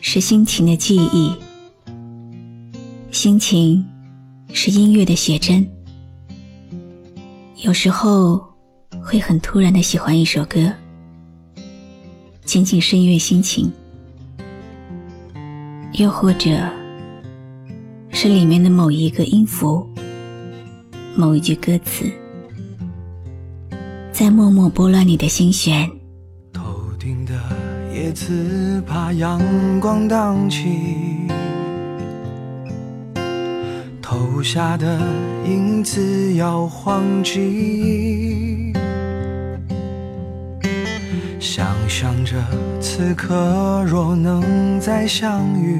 是心情的记忆，心情是音乐的写真。有时候会很突然的喜欢一首歌，仅仅是因为心情，又或者。是里面的某一个音符，某一句歌词，在默默拨乱你的心弦。头顶的叶子怕阳光荡起，投下的影子摇晃记，想象着此刻若能再相遇。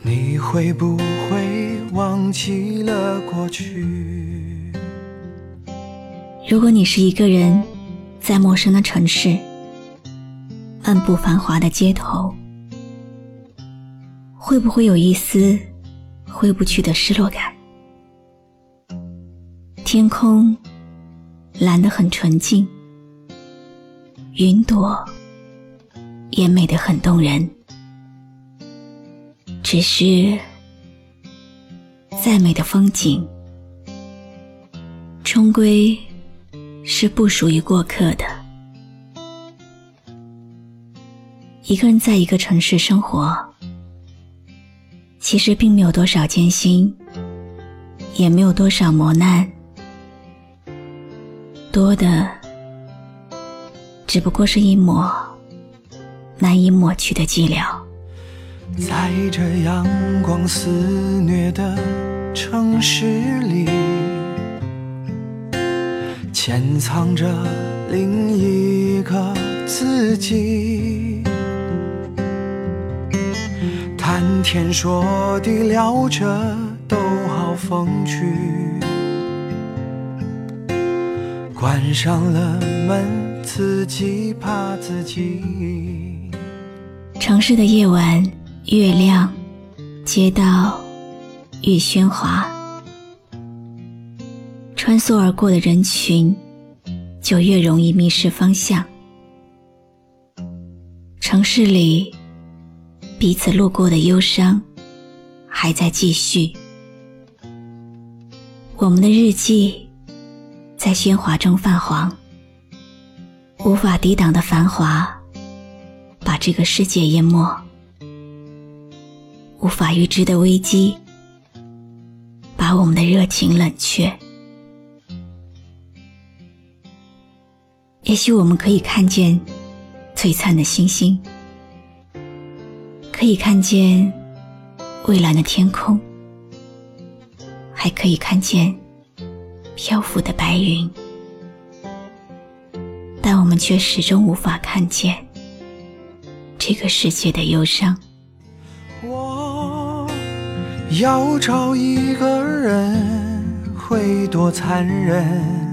你会不会忘记了过去？如果你是一个人，在陌生的城市，漫步繁华的街头，会不会有一丝挥不去的失落感？天空蓝得很纯净，云朵也美得很动人。只是，再美的风景，终归是不属于过客的。一个人在一个城市生活，其实并没有多少艰辛，也没有多少磨难，多的只不过是一抹难以抹去的寂寥。在这阳光肆虐的城市里，潜藏着另一个自己。谈天说地聊着都好风趣，关上了门，自己怕自己。城市的夜晚。越亮，街道越喧哗，穿梭而过的人群就越容易迷失方向。城市里彼此路过的忧伤还在继续，我们的日记在喧哗中泛黄，无法抵挡的繁华把这个世界淹没。无法预知的危机，把我们的热情冷却。也许我们可以看见璀璨的星星，可以看见蔚蓝的天空，还可以看见漂浮的白云，但我们却始终无法看见这个世界的忧伤。我要找一个人会多残忍？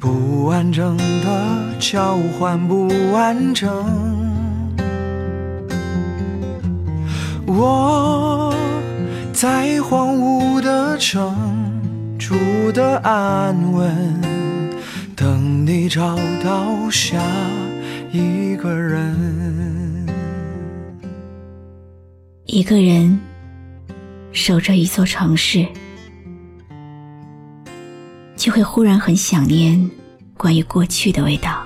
不完整的交换不完整。我在荒芜的城住的安稳，等你找到下一个人。一个人。守着一座城市，就会忽然很想念关于过去的味道。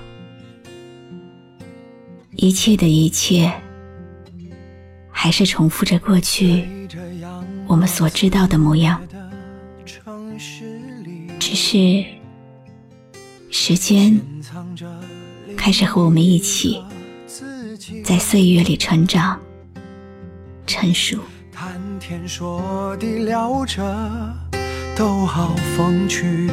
一切的一切，还是重复着过去我们所知道的模样，只是时间开始和我们一起在岁月里成长、成熟。天说地聊着都好风趣，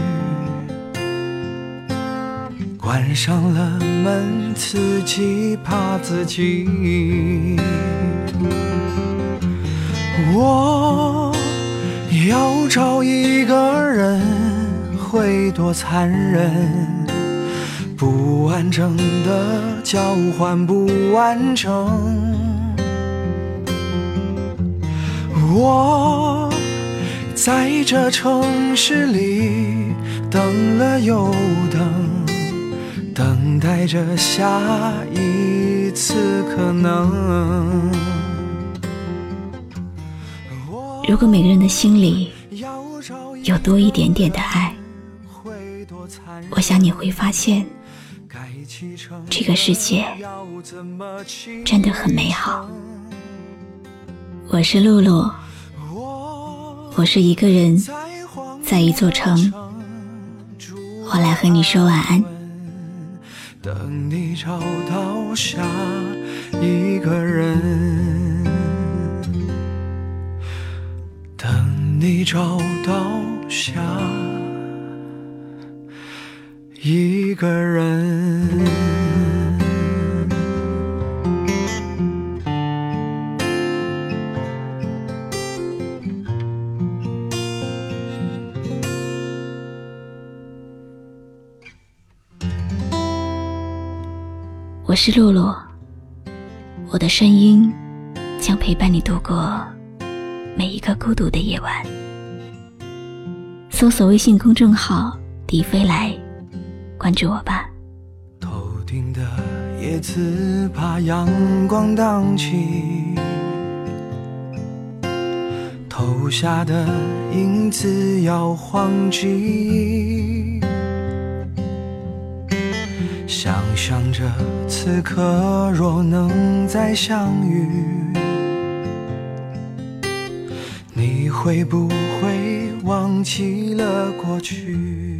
关上了门，自己怕自己。我要找一个人，会多残忍？不完整的交换，不完整。我在这城市里等了又等，等待着下一次可能。如果每个人的心里有多一点点的爱，我想你会发现，这个世界真的很美好。我是露露，我是一个人在一座城，我来和你说晚安。等你找到下一个人。等你找到下一个人。我是露露，我的声音将陪伴你度过。每一个孤独的夜晚，搜索微信公众号“迪飞来”，关注我吧。头顶的叶子怕阳光荡起，投下的影子摇晃记忆，想着此刻若能再相遇。你会不会忘记了过去？